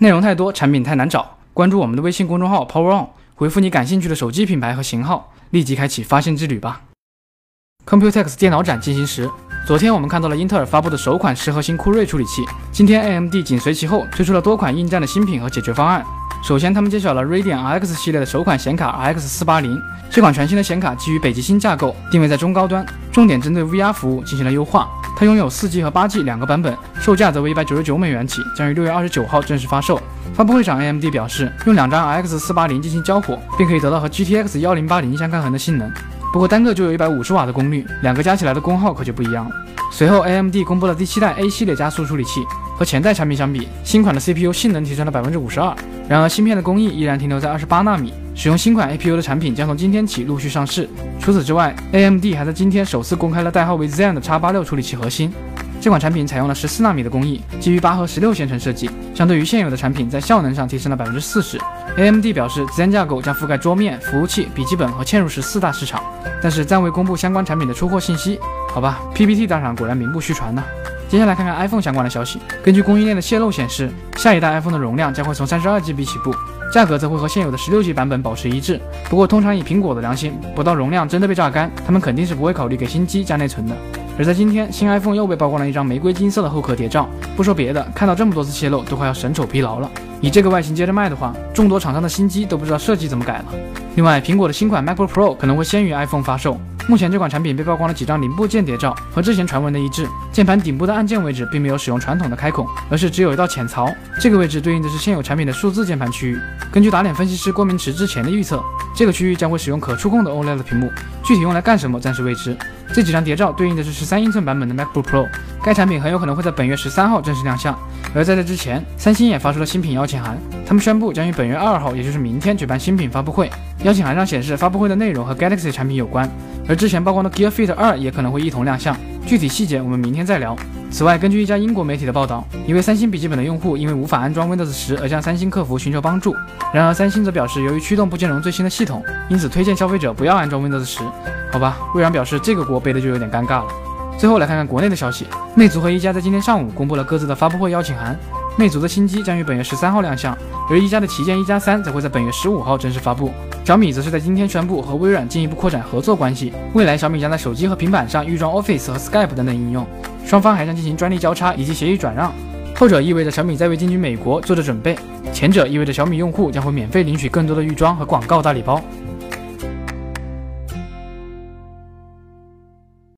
内容太多，产品太难找。关注我们的微信公众号 Power On，回复你感兴趣的手机品牌和型号，立即开启发现之旅吧。Computex 电脑展进行时，昨天我们看到了英特尔发布的首款十核心酷睿处理器，今天 AMD 紧随其后推出了多款应战的新品和解决方案。首先，他们揭晓了 Radeon RX 系列的首款显卡 RX 四八零。这款全新的显卡基于北极星架构，定位在中高端，重点针对 VR 服务进行了优化。它拥有四 G 和八 G 两个版本，售价则为一百九十九美元起，将于六月二十九号正式发售。发布会上，AMD 表示用两张 RX 四八零进行交火，便可以得到和 GTX 幺零八零相抗衡的性能。不过单个就有一百五十瓦的功率，两个加起来的功耗可就不一样了。随后，AMD 公布了第七代 A 系列加速处理器。和前代产品相比，新款的 CPU 性能提升了百分之五十二。然而，芯片的工艺依然停留在二十八纳米。使用新款 APU 的产品将从今天起陆续上市。除此之外，AMD 还在今天首次公开了代号为 Zen 的 X 八六处理器核心。这款产品采用了十四纳米的工艺，基于八核十六线程设计，相对于现有的产品，在效能上提升了百分之四十。AMD 表示，Zen 架构将覆盖桌面、服务器、笔记本和嵌入式四大市场，但是暂未公布相关产品的出货信息。好吧，PPT 大厂果然名不虚传呢。接下来看看 iPhone 相关的消息。根据供应链的泄露显示，下一代 iPhone 的容量将会从三十二 GB 起步，价格则会和现有的十六 G 版本保持一致。不过，通常以苹果的良心，不到容量真的被榨干，他们肯定是不会考虑给新机加内存的。而在今天，新 iPhone 又被曝光了一张玫瑰金色的后壳谍照。不说别的，看到这么多次泄露，都快要审丑疲劳了。以这个外形接着卖的话，众多厂商的新机都不知道设计怎么改了。另外，苹果的新款 MacBook Pro 可能会先于 iPhone 发售。目前这款产品被曝光了几张零部件谍照，和之前传闻的一致。键盘顶部的按键位置并没有使用传统的开孔，而是只有一道浅槽，这个位置对应的是现有产品的数字键盘区域。根据打脸分析师郭明池之前的预测，这个区域将会使用可触控的 OLED 屏幕，具体用来干什么暂时未知。这几张谍照对应的是十三英寸版本的 MacBook Pro，该产品很有可能会在本月十三号正式亮相。而在这之前，三星也发出了新品邀请函，他们宣布将于本月二号，也就是明天举办新品发布会。邀请函上显示，发布会的内容和 Galaxy 产品有关。而之前曝光的 Gear Fit 2也可能会一同亮相，具体细节我们明天再聊。此外，根据一家英国媒体的报道，一位三星笔记本的用户因为无法安装 Windows 10而向三星客服寻求帮助。然而，三星则表示，由于驱动不兼容最新的系统，因此推荐消费者不要安装 Windows 10。好吧，微软表示这个锅背的就有点尴尬了。最后来看看国内的消息，魅族和一加在今天上午公布了各自的发布会邀请函。魅族的新机将于本月十三号亮相，而一加的旗舰一加三则会在本月十五号正式发布。小米则是在今天宣布和微软进一步扩展合作关系，未来小米将在手机和平板上预装 Office 和 Skype 等等应用，双方还将进行专利交叉以及协议转让。后者意味着小米在为进军美国做着准备，前者意味着小米用户将会免费领取更多的预装和广告大礼包。